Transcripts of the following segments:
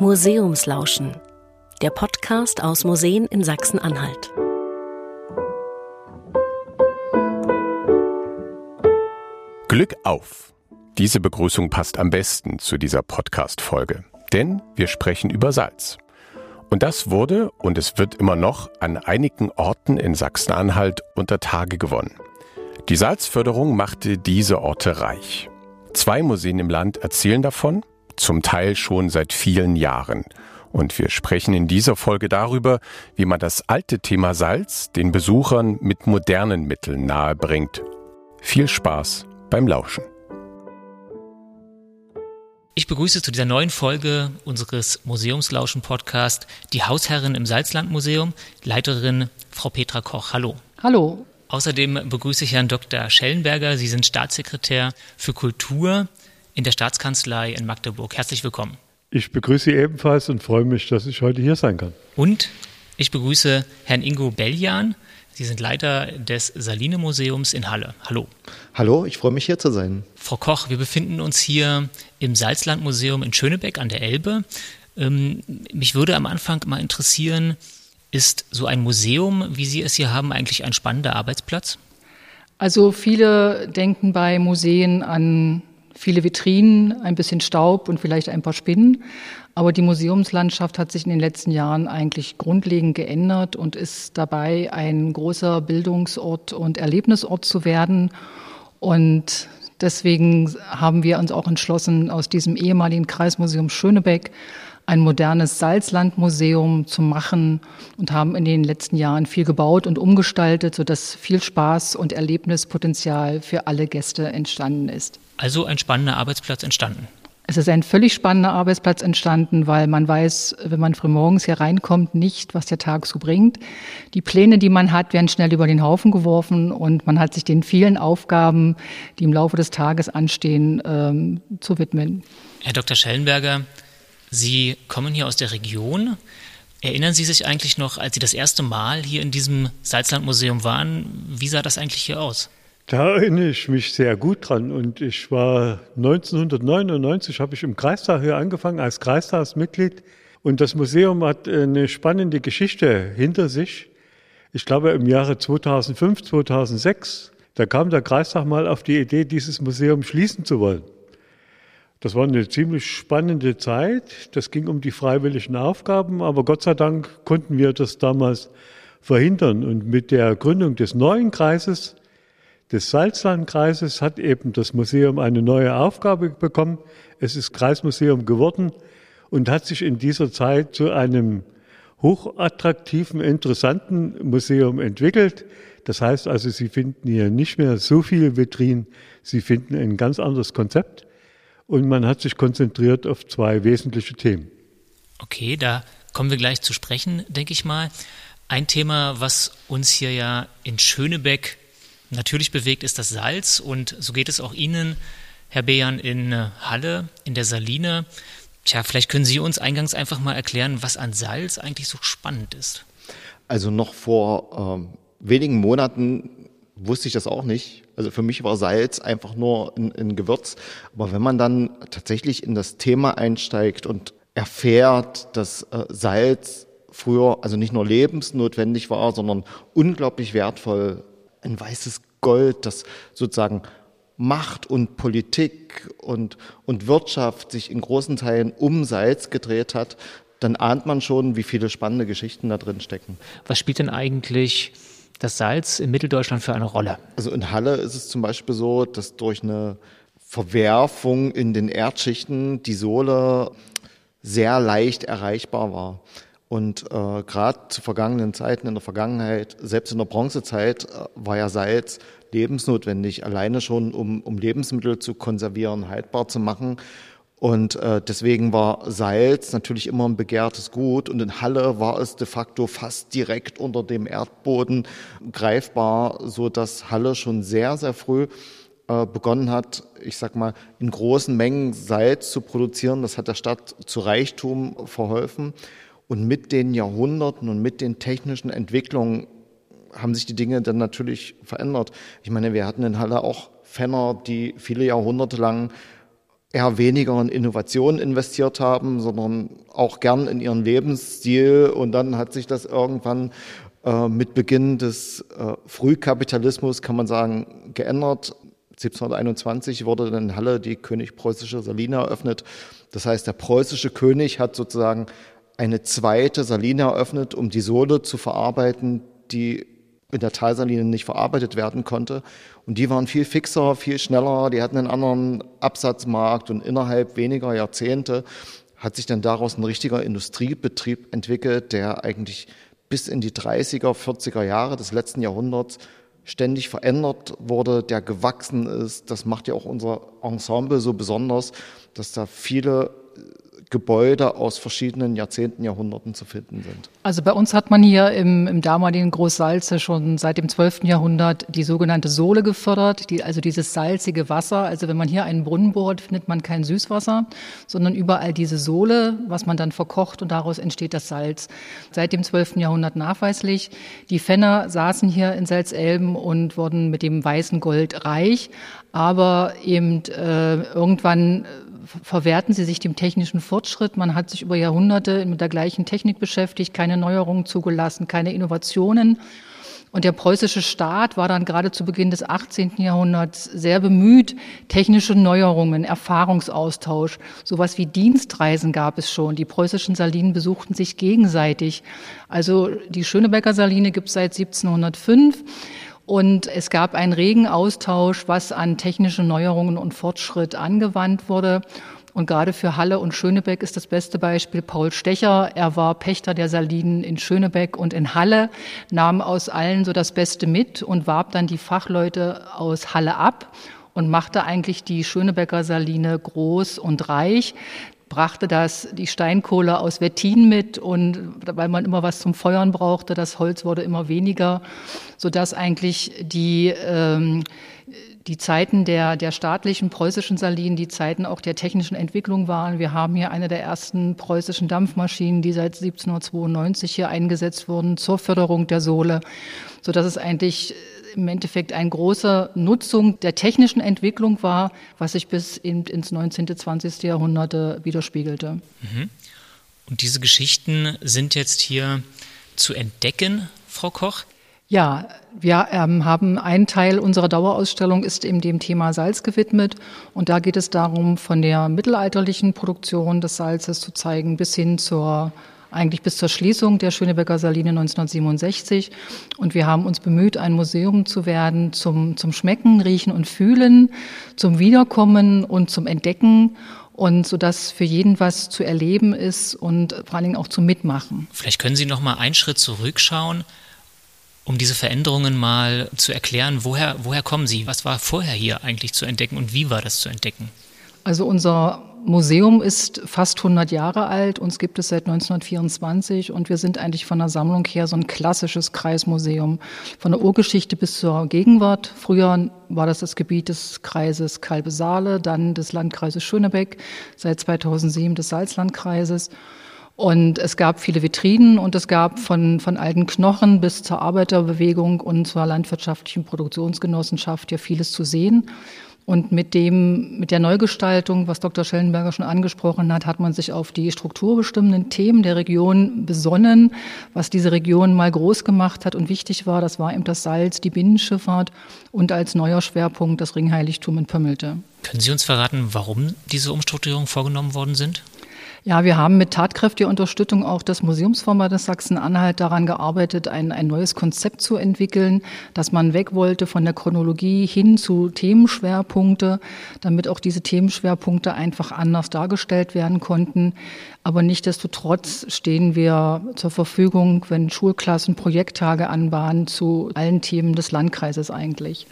Museumslauschen, der Podcast aus Museen in Sachsen-Anhalt. Glück auf! Diese Begrüßung passt am besten zu dieser Podcast-Folge, denn wir sprechen über Salz. Und das wurde und es wird immer noch an einigen Orten in Sachsen-Anhalt unter Tage gewonnen. Die Salzförderung machte diese Orte reich. Zwei Museen im Land erzählen davon zum Teil schon seit vielen Jahren. Und wir sprechen in dieser Folge darüber, wie man das alte Thema Salz den Besuchern mit modernen Mitteln nahebringt. Viel Spaß beim Lauschen. Ich begrüße zu dieser neuen Folge unseres Museumslauschen-Podcast die Hausherrin im Salzlandmuseum, Leiterin Frau Petra Koch. Hallo. Hallo. Außerdem begrüße ich Herrn Dr. Schellenberger. Sie sind Staatssekretär für Kultur in der Staatskanzlei in Magdeburg. Herzlich willkommen. Ich begrüße Sie ebenfalls und freue mich, dass ich heute hier sein kann. Und ich begrüße Herrn Ingo Beljan. Sie sind Leiter des Saline Museums in Halle. Hallo. Hallo, ich freue mich hier zu sein. Frau Koch, wir befinden uns hier im Salzlandmuseum in Schönebeck an der Elbe. Ähm, mich würde am Anfang mal interessieren, ist so ein Museum, wie Sie es hier haben, eigentlich ein spannender Arbeitsplatz? Also viele denken bei Museen an viele Vitrinen, ein bisschen Staub und vielleicht ein paar Spinnen. Aber die Museumslandschaft hat sich in den letzten Jahren eigentlich grundlegend geändert und ist dabei, ein großer Bildungsort und Erlebnisort zu werden. Und deswegen haben wir uns auch entschlossen, aus diesem ehemaligen Kreismuseum Schönebeck ein modernes Salzlandmuseum zu machen und haben in den letzten Jahren viel gebaut und umgestaltet, sodass viel Spaß und Erlebnispotenzial für alle Gäste entstanden ist. Also ein spannender Arbeitsplatz entstanden. Es ist ein völlig spannender Arbeitsplatz entstanden, weil man weiß, wenn man frühmorgens hier reinkommt, nicht, was der Tag so bringt. Die Pläne, die man hat, werden schnell über den Haufen geworfen und man hat sich den vielen Aufgaben, die im Laufe des Tages anstehen, ähm, zu widmen. Herr Dr. Schellenberger, Sie kommen hier aus der Region. Erinnern Sie sich eigentlich noch, als Sie das erste Mal hier in diesem Salzlandmuseum waren, wie sah das eigentlich hier aus? Da erinnere ich mich sehr gut dran. Und ich war 1999, habe ich im Kreistag hier angefangen als Kreistagsmitglied. Und das Museum hat eine spannende Geschichte hinter sich. Ich glaube im Jahre 2005, 2006, da kam der Kreistag mal auf die Idee, dieses Museum schließen zu wollen. Das war eine ziemlich spannende Zeit. Das ging um die freiwilligen Aufgaben, aber Gott sei Dank konnten wir das damals verhindern. Und mit der Gründung des neuen Kreises, des Salzlandkreises, hat eben das Museum eine neue Aufgabe bekommen. Es ist Kreismuseum geworden und hat sich in dieser Zeit zu einem hochattraktiven, interessanten Museum entwickelt. Das heißt also, Sie finden hier nicht mehr so viele Vitrinen, Sie finden ein ganz anderes Konzept und man hat sich konzentriert auf zwei wesentliche Themen. Okay, da kommen wir gleich zu sprechen, denke ich mal. Ein Thema, was uns hier ja in Schönebeck natürlich bewegt, ist das Salz. Und so geht es auch Ihnen, Herr Bejan, in Halle, in der Saline. Tja, vielleicht können Sie uns eingangs einfach mal erklären, was an Salz eigentlich so spannend ist. Also noch vor ähm, wenigen Monaten wusste ich das auch nicht. Also für mich war Salz einfach nur ein, ein Gewürz. Aber wenn man dann tatsächlich in das Thema einsteigt und erfährt, dass äh, Salz früher also nicht nur lebensnotwendig war, sondern unglaublich wertvoll, ein weißes Gold, das sozusagen Macht und Politik und, und Wirtschaft sich in großen Teilen um Salz gedreht hat, dann ahnt man schon, wie viele spannende Geschichten da drin stecken. Was spielt denn eigentlich das Salz in Mitteldeutschland für eine Rolle? Also in Halle ist es zum Beispiel so, dass durch eine Verwerfung in den Erdschichten die Sohle sehr leicht erreichbar war. Und äh, gerade zu vergangenen Zeiten in der Vergangenheit, selbst in der Bronzezeit, äh, war ja Salz lebensnotwendig, alleine schon, um, um Lebensmittel zu konservieren, haltbar zu machen. Und äh, deswegen war Salz natürlich immer ein begehrtes Gut. Und in Halle war es de facto fast direkt unter dem Erdboden greifbar, so dass Halle schon sehr, sehr früh äh, begonnen hat, ich sag mal, in großen Mengen Salz zu produzieren. Das hat der Stadt zu Reichtum verholfen. Und mit den Jahrhunderten und mit den technischen Entwicklungen haben sich die Dinge dann natürlich verändert. Ich meine, wir hatten in Halle auch Fenner, die viele Jahrhunderte lang eher weniger in Innovation investiert haben, sondern auch gern in ihren Lebensstil. Und dann hat sich das irgendwann äh, mit Beginn des äh, Frühkapitalismus, kann man sagen, geändert. 1721 wurde in Halle die König-Preußische Saline eröffnet. Das heißt, der preußische König hat sozusagen eine zweite Saline eröffnet, um die Sohle zu verarbeiten, die in der Talsaline nicht verarbeitet werden konnte. Und die waren viel fixer, viel schneller, die hatten einen anderen Absatzmarkt und innerhalb weniger Jahrzehnte hat sich dann daraus ein richtiger Industriebetrieb entwickelt, der eigentlich bis in die 30er, 40er Jahre des letzten Jahrhunderts ständig verändert wurde, der gewachsen ist. Das macht ja auch unser Ensemble so besonders, dass da viele Gebäude aus verschiedenen Jahrzehnten, Jahrhunderten zu finden sind. Also bei uns hat man hier im, im damaligen Großsalze schon seit dem 12. Jahrhundert die sogenannte Sohle gefördert, die, also dieses salzige Wasser. Also wenn man hier einen Brunnen bohrt, findet man kein Süßwasser, sondern überall diese Sohle, was man dann verkocht und daraus entsteht das Salz. Seit dem 12. Jahrhundert nachweislich. Die Fenner saßen hier in Salzelben und wurden mit dem weißen Gold reich, aber eben äh, irgendwann verwerten sie sich dem technischen Fortschritt. Man hat sich über Jahrhunderte mit der gleichen Technik beschäftigt, keine Neuerungen zugelassen, keine Innovationen. Und der preußische Staat war dann gerade zu Beginn des 18. Jahrhunderts sehr bemüht, technische Neuerungen, Erfahrungsaustausch, sowas wie Dienstreisen gab es schon. Die preußischen Salinen besuchten sich gegenseitig. Also die Schönebecker Saline gibt es seit 1705. Und es gab einen regen Austausch, was an technischen Neuerungen und Fortschritt angewandt wurde. Und gerade für Halle und Schönebeck ist das beste Beispiel Paul Stecher. Er war Pächter der Salinen in Schönebeck und in Halle, nahm aus allen so das Beste mit und warb dann die Fachleute aus Halle ab und machte eigentlich die Schönebecker Saline groß und reich brachte das die Steinkohle aus Wettin mit und weil man immer was zum Feuern brauchte, das Holz wurde immer weniger, so dass eigentlich die ähm, die Zeiten der, der staatlichen preußischen Salinen, die Zeiten auch der technischen Entwicklung waren. Wir haben hier eine der ersten preußischen Dampfmaschinen, die seit 1792 hier eingesetzt wurden zur Förderung der Sohle, so dass es eigentlich im Endeffekt eine große Nutzung der technischen Entwicklung war, was sich bis in, ins 19., 20. Jahrhundert widerspiegelte. Mhm. Und diese Geschichten sind jetzt hier zu entdecken, Frau Koch? Ja, wir ähm, haben einen Teil unserer Dauerausstellung ist eben dem Thema Salz gewidmet und da geht es darum, von der mittelalterlichen Produktion des Salzes zu zeigen bis hin zur eigentlich bis zur Schließung der Schönebecker Saline 1967. Und wir haben uns bemüht, ein Museum zu werden zum, zum Schmecken, Riechen und Fühlen, zum Wiederkommen und zum Entdecken und so dass für jeden was zu erleben ist und vor allen Dingen auch zum Mitmachen. Vielleicht können Sie noch mal einen Schritt zurückschauen, um diese Veränderungen mal zu erklären. Woher, woher kommen sie? Was war vorher hier eigentlich zu entdecken und wie war das zu entdecken? Also unser Museum ist fast 100 Jahre alt, uns gibt es seit 1924 und wir sind eigentlich von der Sammlung her so ein klassisches Kreismuseum, von der Urgeschichte bis zur Gegenwart. Früher war das das Gebiet des Kreises Kalbe-Saale, dann des Landkreises Schönebeck, seit 2007 des Salzlandkreises. Und es gab viele Vitrinen und es gab von, von alten Knochen bis zur Arbeiterbewegung und zur landwirtschaftlichen Produktionsgenossenschaft ja vieles zu sehen. Und mit dem, mit der Neugestaltung, was Dr. Schellenberger schon angesprochen hat, hat man sich auf die strukturbestimmenden Themen der Region besonnen, was diese Region mal groß gemacht hat und wichtig war. Das war eben das Salz, die Binnenschifffahrt und als neuer Schwerpunkt das Ringheiligtum in Pömmelte. Können Sie uns verraten, warum diese Umstrukturierungen vorgenommen worden sind? Ja, wir haben mit tatkräftiger Unterstützung auch des Museumsverbandes Sachsen-Anhalt daran gearbeitet, ein, ein neues Konzept zu entwickeln, dass man weg wollte von der Chronologie hin zu Themenschwerpunkte, damit auch diese Themenschwerpunkte einfach anders dargestellt werden konnten. Aber nichtdestotrotz stehen wir zur Verfügung, wenn Schulklassen Projekttage anbahnen, zu allen Themen des Landkreises eigentlich.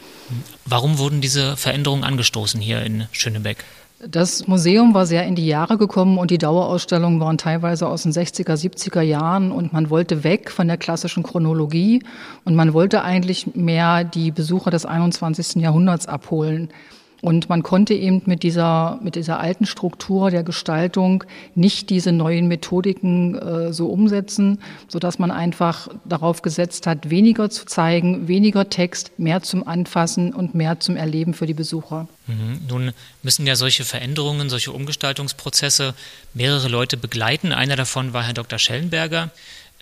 Warum wurden diese Veränderungen angestoßen hier in Schönebeck? Das Museum war sehr in die Jahre gekommen und die Dauerausstellungen waren teilweise aus den 60er, 70er Jahren und man wollte weg von der klassischen Chronologie und man wollte eigentlich mehr die Besucher des 21. Jahrhunderts abholen. Und man konnte eben mit dieser, mit dieser alten Struktur der Gestaltung nicht diese neuen Methodiken äh, so umsetzen, so dass man einfach darauf gesetzt hat, weniger zu zeigen, weniger Text, mehr zum Anfassen und mehr zum Erleben für die Besucher. Mhm. Nun müssen ja solche Veränderungen, solche Umgestaltungsprozesse mehrere Leute begleiten. Einer davon war Herr Dr. Schellenberger.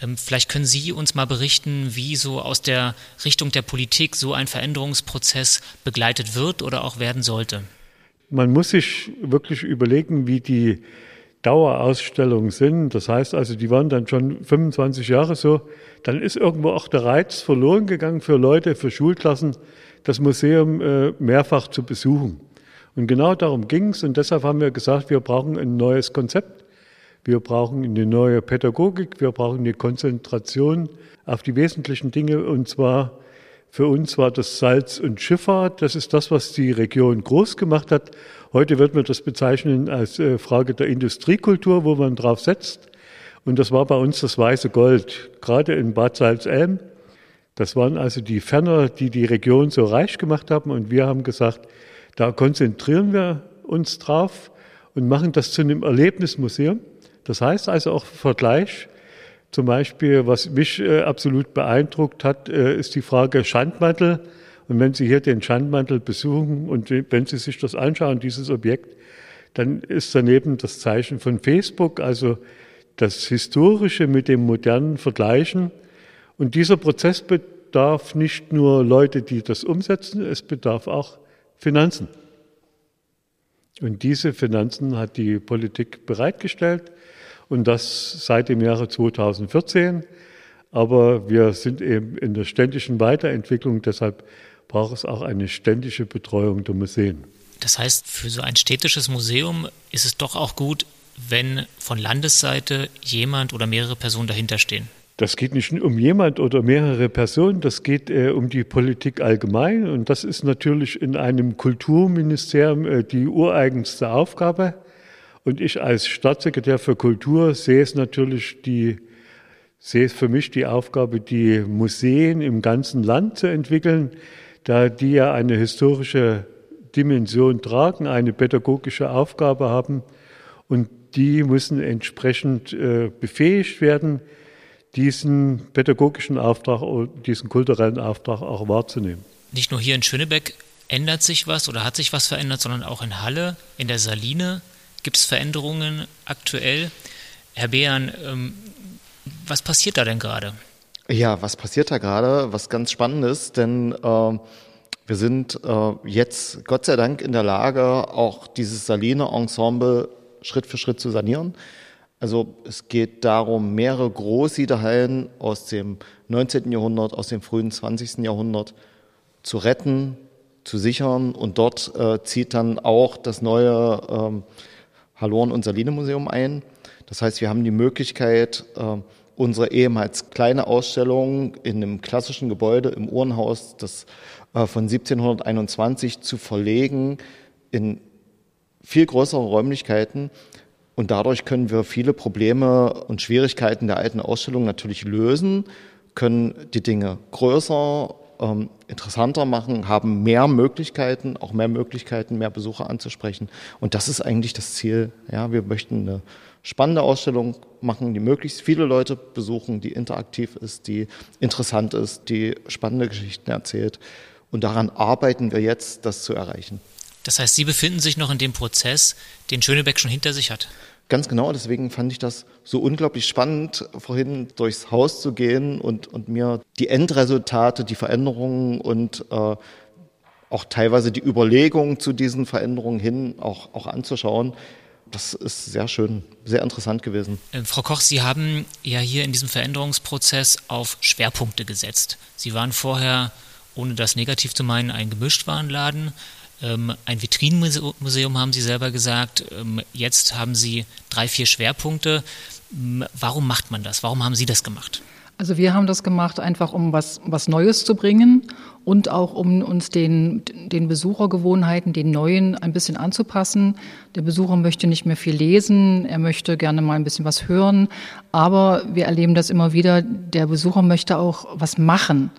Ähm, vielleicht können Sie uns mal berichten, wie so aus der Richtung der Politik so ein Veränderungsprozess begleitet wird oder auch werden sollte. Man muss sich wirklich überlegen, wie die Dauerausstellungen sind. Das heißt also, die waren dann schon 25 Jahre so. Dann ist irgendwo auch der Reiz verloren gegangen für Leute, für Schulklassen, das Museum äh, mehrfach zu besuchen. Und genau darum ging es. Und deshalb haben wir gesagt, wir brauchen ein neues Konzept. Wir brauchen eine neue Pädagogik, wir brauchen eine Konzentration auf die wesentlichen Dinge und zwar für uns war das Salz und Schifffahrt. Das ist das, was die Region groß gemacht hat. Heute wird man das bezeichnen als äh, Frage der Industriekultur, wo man drauf setzt. Und das war bei uns das weiße Gold, gerade in Bad Salzelm. Das waren also die Ferner, die die Region so reich gemacht haben. Und wir haben gesagt, da konzentrieren wir uns drauf und machen das zu einem Erlebnismuseum. Das heißt also auch Vergleich. Zum Beispiel, was mich äh, absolut beeindruckt hat, äh, ist die Frage Schandmantel. Und wenn Sie hier den Schandmantel besuchen und wenn Sie sich das anschauen, dieses Objekt, dann ist daneben das Zeichen von Facebook, also das Historische mit dem Modernen vergleichen. Und dieser Prozess bedarf nicht nur Leute, die das umsetzen, es bedarf auch Finanzen. Und diese Finanzen hat die Politik bereitgestellt und das seit dem Jahre 2014. Aber wir sind eben in der ständigen Weiterentwicklung, deshalb braucht es auch eine ständige Betreuung der Museen. Das heißt, für so ein städtisches Museum ist es doch auch gut, wenn von Landesseite jemand oder mehrere Personen dahinter stehen. Das geht nicht um jemand oder mehrere Personen, das geht äh, um die Politik allgemein. Und das ist natürlich in einem Kulturministerium äh, die ureigenste Aufgabe. Und ich als Staatssekretär für Kultur sehe es natürlich die, sehe es für mich die Aufgabe, die Museen im ganzen Land zu entwickeln, da die ja eine historische Dimension tragen, eine pädagogische Aufgabe haben und die müssen entsprechend äh, befähigt werden, diesen pädagogischen Auftrag, diesen kulturellen Auftrag auch wahrzunehmen. Nicht nur hier in Schönebeck ändert sich was oder hat sich was verändert, sondern auch in Halle, in der Saline Gibt es Veränderungen aktuell? Herr Behan, ähm, was passiert da denn gerade? Ja, was passiert da gerade? Was ganz spannend ist, denn äh, wir sind äh, jetzt Gott sei Dank in der Lage, auch dieses Saline-Ensemble Schritt für Schritt zu sanieren. Also es geht darum, mehrere Großsiederhallen aus dem 19. Jahrhundert, aus dem frühen 20. Jahrhundert zu retten, zu sichern und dort äh, zieht dann auch das neue ähm, Hallorn und Saline Museum ein. Das heißt, wir haben die Möglichkeit, äh, unsere ehemals kleine Ausstellung in einem klassischen Gebäude im Uhrenhaus das äh, von 1721 zu verlegen in viel größere Räumlichkeiten. Und dadurch können wir viele Probleme und Schwierigkeiten der alten Ausstellung natürlich lösen, können die Dinge größer ähm, interessanter machen, haben mehr Möglichkeiten, auch mehr Möglichkeiten, mehr Besucher anzusprechen. Und das ist eigentlich das Ziel. Ja, wir möchten eine spannende Ausstellung machen, die möglichst viele Leute besuchen, die interaktiv ist, die interessant ist, die spannende Geschichten erzählt. Und daran arbeiten wir jetzt, das zu erreichen. Das heißt, Sie befinden sich noch in dem Prozess, den Schönebeck schon hinter sich hat. Ganz genau, deswegen fand ich das so unglaublich spannend, vorhin durchs Haus zu gehen und, und mir die Endresultate, die Veränderungen und äh, auch teilweise die Überlegungen zu diesen Veränderungen hin auch, auch anzuschauen. Das ist sehr schön, sehr interessant gewesen. Äh, Frau Koch, Sie haben ja hier in diesem Veränderungsprozess auf Schwerpunkte gesetzt. Sie waren vorher, ohne das negativ zu meinen, ein Gemischtwarenladen. Ähm, ein Vitrinenmuseum haben Sie selber gesagt. Ähm, jetzt haben Sie drei, vier Schwerpunkte. Ähm, warum macht man das? Warum haben Sie das gemacht? Also wir haben das gemacht, einfach um was, was Neues zu bringen und auch um uns den, den Besuchergewohnheiten, den neuen, ein bisschen anzupassen. Der Besucher möchte nicht mehr viel lesen, er möchte gerne mal ein bisschen was hören, aber wir erleben das immer wieder, der Besucher möchte auch was machen.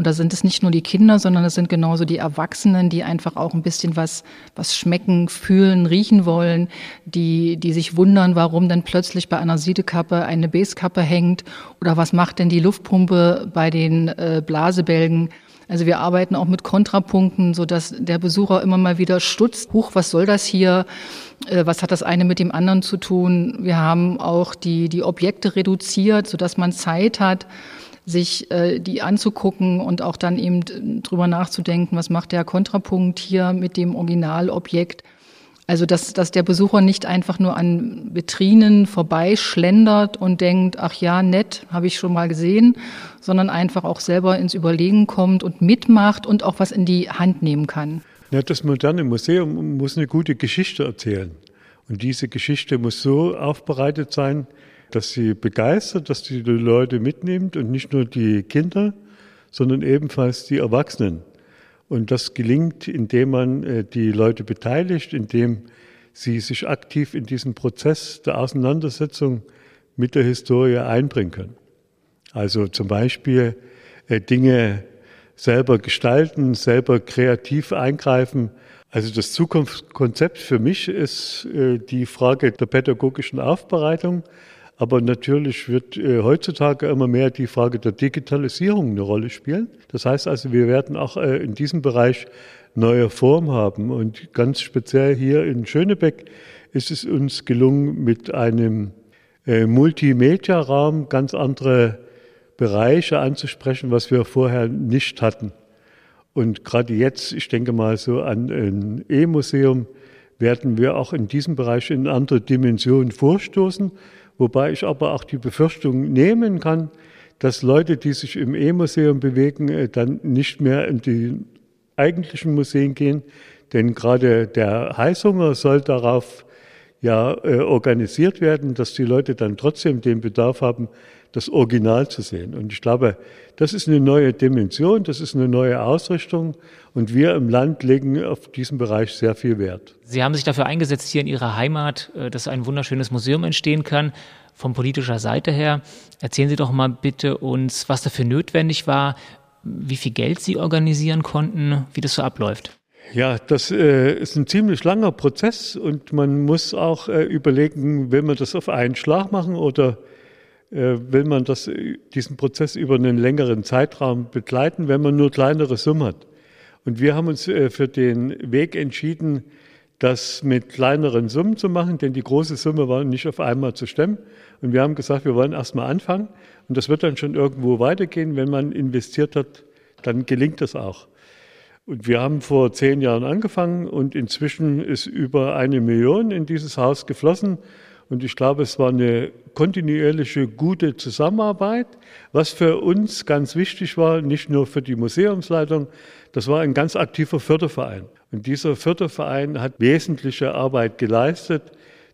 Und da sind es nicht nur die Kinder, sondern es sind genauso die Erwachsenen, die einfach auch ein bisschen was, was schmecken, fühlen, riechen wollen, die, die sich wundern, warum dann plötzlich bei einer Siedekappe eine Basekappe hängt oder was macht denn die Luftpumpe bei den äh, Blasebälgen. Also wir arbeiten auch mit Kontrapunkten, so dass der Besucher immer mal wieder stutzt. Huch, was soll das hier? Äh, was hat das eine mit dem anderen zu tun? Wir haben auch die, die Objekte reduziert, so dass man Zeit hat, sich äh, die anzugucken und auch dann eben drüber nachzudenken, was macht der Kontrapunkt hier mit dem Originalobjekt. Also dass, dass der Besucher nicht einfach nur an Vitrinen vorbeischlendert und denkt, ach ja, nett, habe ich schon mal gesehen, sondern einfach auch selber ins Überlegen kommt und mitmacht und auch was in die Hand nehmen kann. Ja, das moderne Museum muss eine gute Geschichte erzählen. Und diese Geschichte muss so aufbereitet sein, dass sie begeistert, dass sie die Leute mitnimmt und nicht nur die Kinder, sondern ebenfalls die Erwachsenen. Und das gelingt, indem man äh, die Leute beteiligt, indem sie sich aktiv in diesen Prozess der Auseinandersetzung mit der Historie einbringen können. Also zum Beispiel äh, Dinge selber gestalten, selber kreativ eingreifen. Also das Zukunftskonzept für mich ist äh, die Frage der pädagogischen Aufbereitung. Aber natürlich wird äh, heutzutage immer mehr die Frage der Digitalisierung eine Rolle spielen. Das heißt also, wir werden auch äh, in diesem Bereich neue Form haben. Und ganz speziell hier in Schönebeck ist es uns gelungen, mit einem äh, Multimedia-Raum ganz andere Bereiche anzusprechen, was wir vorher nicht hatten. Und gerade jetzt, ich denke mal so an ein E-Museum, werden wir auch in diesem Bereich in andere Dimensionen vorstoßen. Wobei ich aber auch die Befürchtung nehmen kann, dass Leute, die sich im E-Museum bewegen, äh, dann nicht mehr in die eigentlichen Museen gehen. Denn gerade der Heißhunger soll darauf ja äh, organisiert werden, dass die Leute dann trotzdem den Bedarf haben, das Original zu sehen. Und ich glaube, das ist eine neue Dimension, das ist eine neue Ausrichtung und wir im Land legen auf diesen Bereich sehr viel Wert. Sie haben sich dafür eingesetzt, hier in Ihrer Heimat, äh, dass ein wunderschönes Museum entstehen kann. Von politischer Seite her, erzählen Sie doch mal bitte uns, was dafür notwendig war, wie viel Geld Sie organisieren konnten, wie das so abläuft. Ja, das äh, ist ein ziemlich langer Prozess und man muss auch äh, überlegen, will man das auf einen Schlag machen oder äh, will man das, äh, diesen Prozess über einen längeren Zeitraum begleiten, wenn man nur kleinere Summen hat. Und wir haben uns äh, für den Weg entschieden, das mit kleineren Summen zu machen, denn die große Summe war nicht auf einmal zu stemmen. Und wir haben gesagt, wir wollen erstmal anfangen und das wird dann schon irgendwo weitergehen. Wenn man investiert hat, dann gelingt das auch. Und wir haben vor zehn Jahren angefangen und inzwischen ist über eine Million in dieses Haus geflossen. Und ich glaube, es war eine kontinuierliche, gute Zusammenarbeit, was für uns ganz wichtig war, nicht nur für die Museumsleitung, das war ein ganz aktiver Förderverein. Und dieser Förderverein hat wesentliche Arbeit geleistet,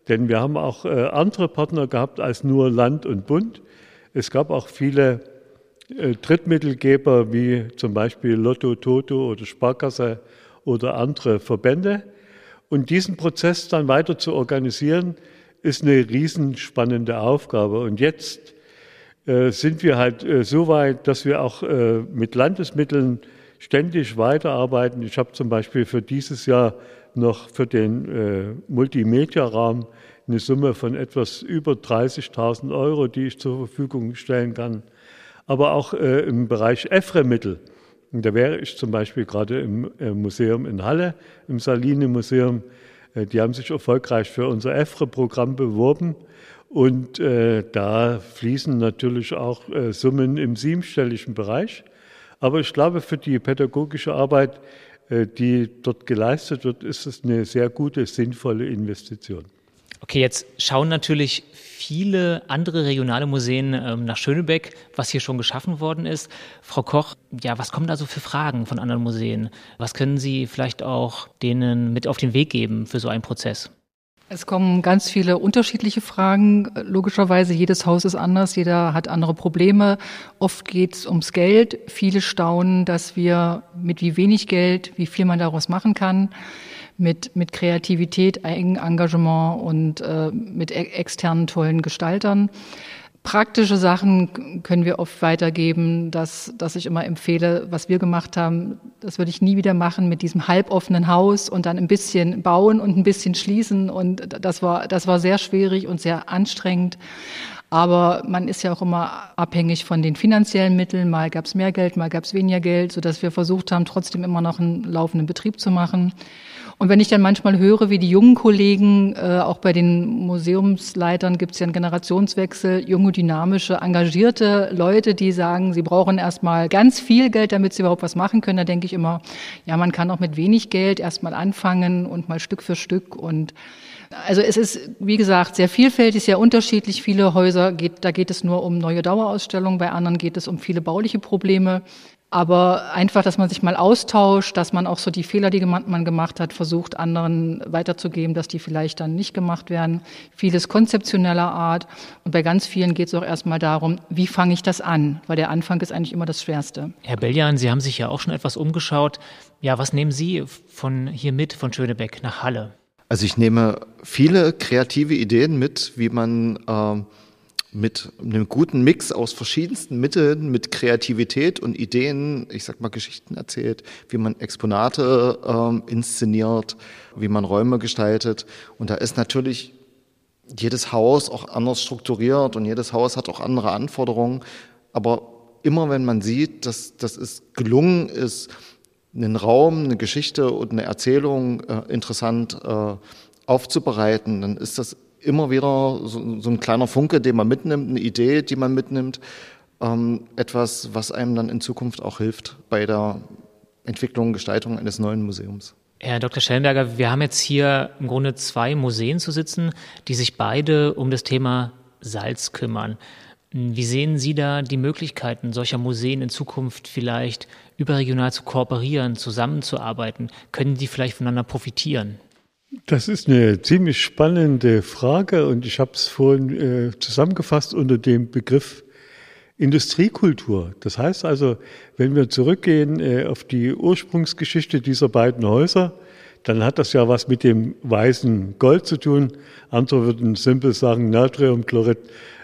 denn wir haben auch äh, andere Partner gehabt als nur Land und Bund. Es gab auch viele äh, Drittmittelgeber wie zum Beispiel Lotto, Toto oder Sparkasse oder andere Verbände. Und diesen Prozess dann weiter zu organisieren, ist eine riesenspannende Aufgabe. Und jetzt äh, sind wir halt so weit, dass wir auch mit Landesmitteln ständig weiterarbeiten. Ich habe zum Beispiel für dieses Jahr noch für den äh, Multimedia-Raum eine Summe von etwas über 30.000 Euro, die ich zur Verfügung stellen kann. Aber auch äh, im Bereich EFRE-Mittel. Da wäre ich zum Beispiel gerade im äh, Museum in Halle, im Saline-Museum, äh, die haben sich erfolgreich für unser EFRE-Programm beworben. Und äh, da fließen natürlich auch äh, Summen im siebenstelligen Bereich. Aber ich glaube, für die pädagogische Arbeit, äh, die dort geleistet wird, ist es eine sehr gute, sinnvolle Investition. Okay, jetzt schauen natürlich viele andere regionale Museen ähm, nach Schönebeck, was hier schon geschaffen worden ist. Frau Koch, ja, was kommen da so für Fragen von anderen Museen? Was können Sie vielleicht auch denen mit auf den Weg geben für so einen Prozess? Es kommen ganz viele unterschiedliche Fragen. Logischerweise, jedes Haus ist anders, jeder hat andere Probleme. Oft geht es ums Geld. Viele staunen, dass wir mit wie wenig Geld, wie viel man daraus machen kann mit, mit Kreativität, Eigenengagement und äh, mit e externen tollen Gestaltern. Praktische Sachen können wir oft weitergeben, dass, dass ich immer empfehle, was wir gemacht haben, das würde ich nie wieder machen mit diesem halboffenen Haus und dann ein bisschen bauen und ein bisschen schließen. Und das war, das war sehr schwierig und sehr anstrengend. Aber man ist ja auch immer abhängig von den finanziellen Mitteln. Mal gab es mehr Geld, mal gab es weniger Geld, sodass wir versucht haben, trotzdem immer noch einen laufenden Betrieb zu machen. Und wenn ich dann manchmal höre, wie die jungen Kollegen, äh, auch bei den Museumsleitern gibt es ja einen Generationswechsel, junge, dynamische, engagierte Leute, die sagen, sie brauchen erstmal ganz viel Geld, damit sie überhaupt was machen können, da denke ich immer, ja, man kann auch mit wenig Geld erstmal anfangen und mal Stück für Stück und also es ist, wie gesagt, sehr vielfältig, sehr unterschiedlich. Viele Häuser geht, da geht es nur um neue Dauerausstellungen, bei anderen geht es um viele bauliche Probleme. Aber einfach, dass man sich mal austauscht, dass man auch so die Fehler, die man gemacht hat, versucht, anderen weiterzugeben, dass die vielleicht dann nicht gemacht werden. Vieles konzeptioneller Art. Und bei ganz vielen geht es auch erstmal darum, wie fange ich das an? Weil der Anfang ist eigentlich immer das Schwerste. Herr Beljan, Sie haben sich ja auch schon etwas umgeschaut. Ja, was nehmen Sie von hier mit, von Schönebeck nach Halle? Also ich nehme viele kreative Ideen mit, wie man äh, mit einem guten Mix aus verschiedensten Mitteln, mit Kreativität und Ideen, ich sag mal Geschichten erzählt, wie man Exponate ähm, inszeniert, wie man Räume gestaltet. Und da ist natürlich jedes Haus auch anders strukturiert und jedes Haus hat auch andere Anforderungen. Aber immer wenn man sieht, dass, dass es gelungen ist, einen Raum, eine Geschichte und eine Erzählung äh, interessant äh, aufzubereiten, dann ist das immer wieder so, so, ein kleiner Funke, den man mitnimmt, eine Idee, die man mitnimmt, ähm, etwas, was einem dann in Zukunft auch hilft bei der Entwicklung, Gestaltung eines neuen Museums. Herr Dr. Schellenberger, wir haben jetzt hier im Grunde zwei Museen zu sitzen, die sich beide um das Thema Salz kümmern. Wie sehen Sie da die Möglichkeiten solcher Museen in Zukunft vielleicht überregional zu kooperieren, zusammenzuarbeiten? Können die vielleicht voneinander profitieren? Das ist eine ziemlich spannende Frage und ich habe es vorhin äh, zusammengefasst unter dem Begriff Industriekultur. Das heißt also, wenn wir zurückgehen äh, auf die Ursprungsgeschichte dieser beiden Häuser, dann hat das ja was mit dem weißen Gold zu tun. Andere würden simpel sagen Natriumchlorid.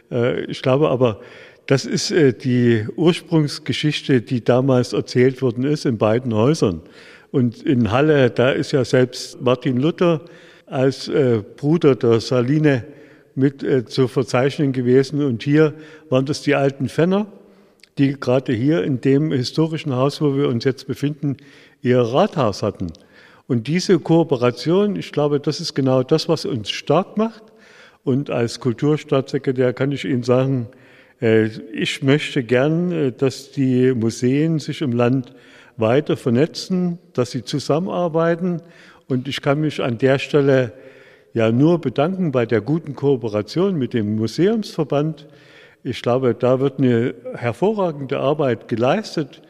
Äh, ich glaube aber, das ist äh, die Ursprungsgeschichte, die damals erzählt worden ist in beiden Häusern. Und in Halle, da ist ja selbst Martin Luther als äh, Bruder der Saline mit äh, zu verzeichnen gewesen. Und hier waren das die alten Fenner, die gerade hier in dem historischen Haus, wo wir uns jetzt befinden, ihr Rathaus hatten. Und diese Kooperation, ich glaube, das ist genau das, was uns stark macht. Und als Kulturstaatssekretär kann ich Ihnen sagen, äh, ich möchte gern, äh, dass die Museen sich im Land weiter vernetzen, dass sie zusammenarbeiten. Und ich kann mich an der Stelle ja nur bedanken bei der guten Kooperation mit dem Museumsverband. Ich glaube, da wird eine hervorragende Arbeit geleistet,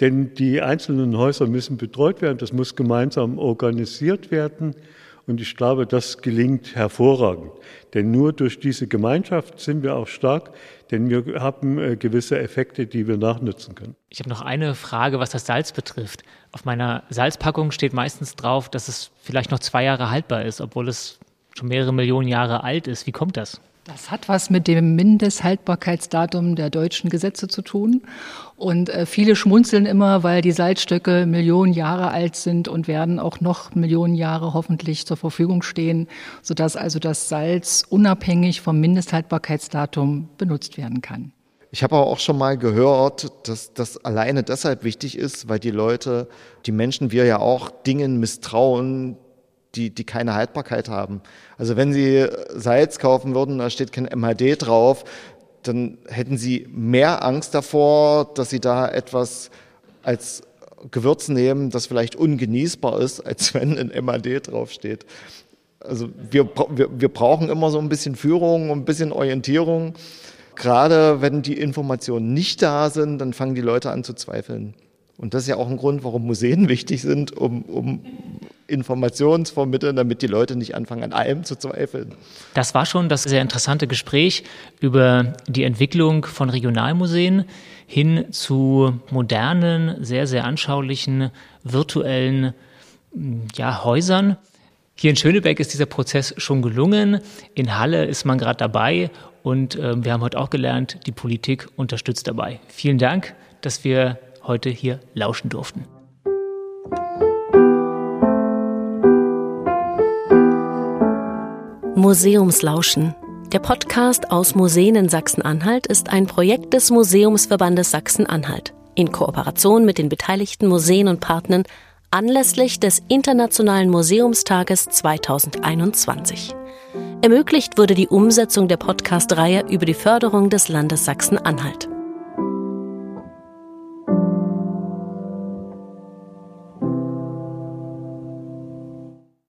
denn die einzelnen Häuser müssen betreut werden, das muss gemeinsam organisiert werden. Und ich glaube, das gelingt hervorragend. Denn nur durch diese Gemeinschaft sind wir auch stark, denn wir haben äh, gewisse Effekte, die wir nachnutzen können. Ich habe noch eine Frage, was das Salz betrifft. Auf meiner Salzpackung steht meistens drauf, dass es vielleicht noch zwei Jahre haltbar ist, obwohl es schon mehrere Millionen Jahre alt ist. Wie kommt das? Das hat was mit dem Mindesthaltbarkeitsdatum der deutschen Gesetze zu tun. Und äh, viele schmunzeln immer, weil die Salzstöcke Millionen Jahre alt sind und werden auch noch Millionen Jahre hoffentlich zur Verfügung stehen, sodass also das Salz unabhängig vom Mindesthaltbarkeitsdatum benutzt werden kann. Ich habe aber auch schon mal gehört, dass das alleine deshalb wichtig ist, weil die Leute, die Menschen, wir ja auch Dingen misstrauen, die, die keine Haltbarkeit haben. Also wenn Sie Salz kaufen würden, da steht kein MHD drauf, dann hätten Sie mehr Angst davor, dass Sie da etwas als Gewürz nehmen, das vielleicht ungenießbar ist, als wenn ein MAD draufsteht. Also wir, wir, wir brauchen immer so ein bisschen Führung und ein bisschen Orientierung. Gerade wenn die Informationen nicht da sind, dann fangen die Leute an zu zweifeln. Und das ist ja auch ein Grund, warum Museen wichtig sind, um, um Informationen zu vermitteln, damit die Leute nicht anfangen, an allem zu zweifeln. Das war schon das sehr interessante Gespräch über die Entwicklung von Regionalmuseen hin zu modernen, sehr, sehr anschaulichen, virtuellen ja, Häusern. Hier in Schönebeck ist dieser Prozess schon gelungen. In Halle ist man gerade dabei Und äh, wir haben heute auch gelernt, die Politik unterstützt dabei. Vielen Dank, dass wir heute hier lauschen durften. Museumslauschen. Der Podcast aus Museen in Sachsen-Anhalt ist ein Projekt des Museumsverbandes Sachsen-Anhalt in Kooperation mit den beteiligten Museen und Partnern anlässlich des Internationalen Museumstages 2021. Ermöglicht wurde die Umsetzung der Podcast-Reihe über die Förderung des Landes Sachsen-Anhalt.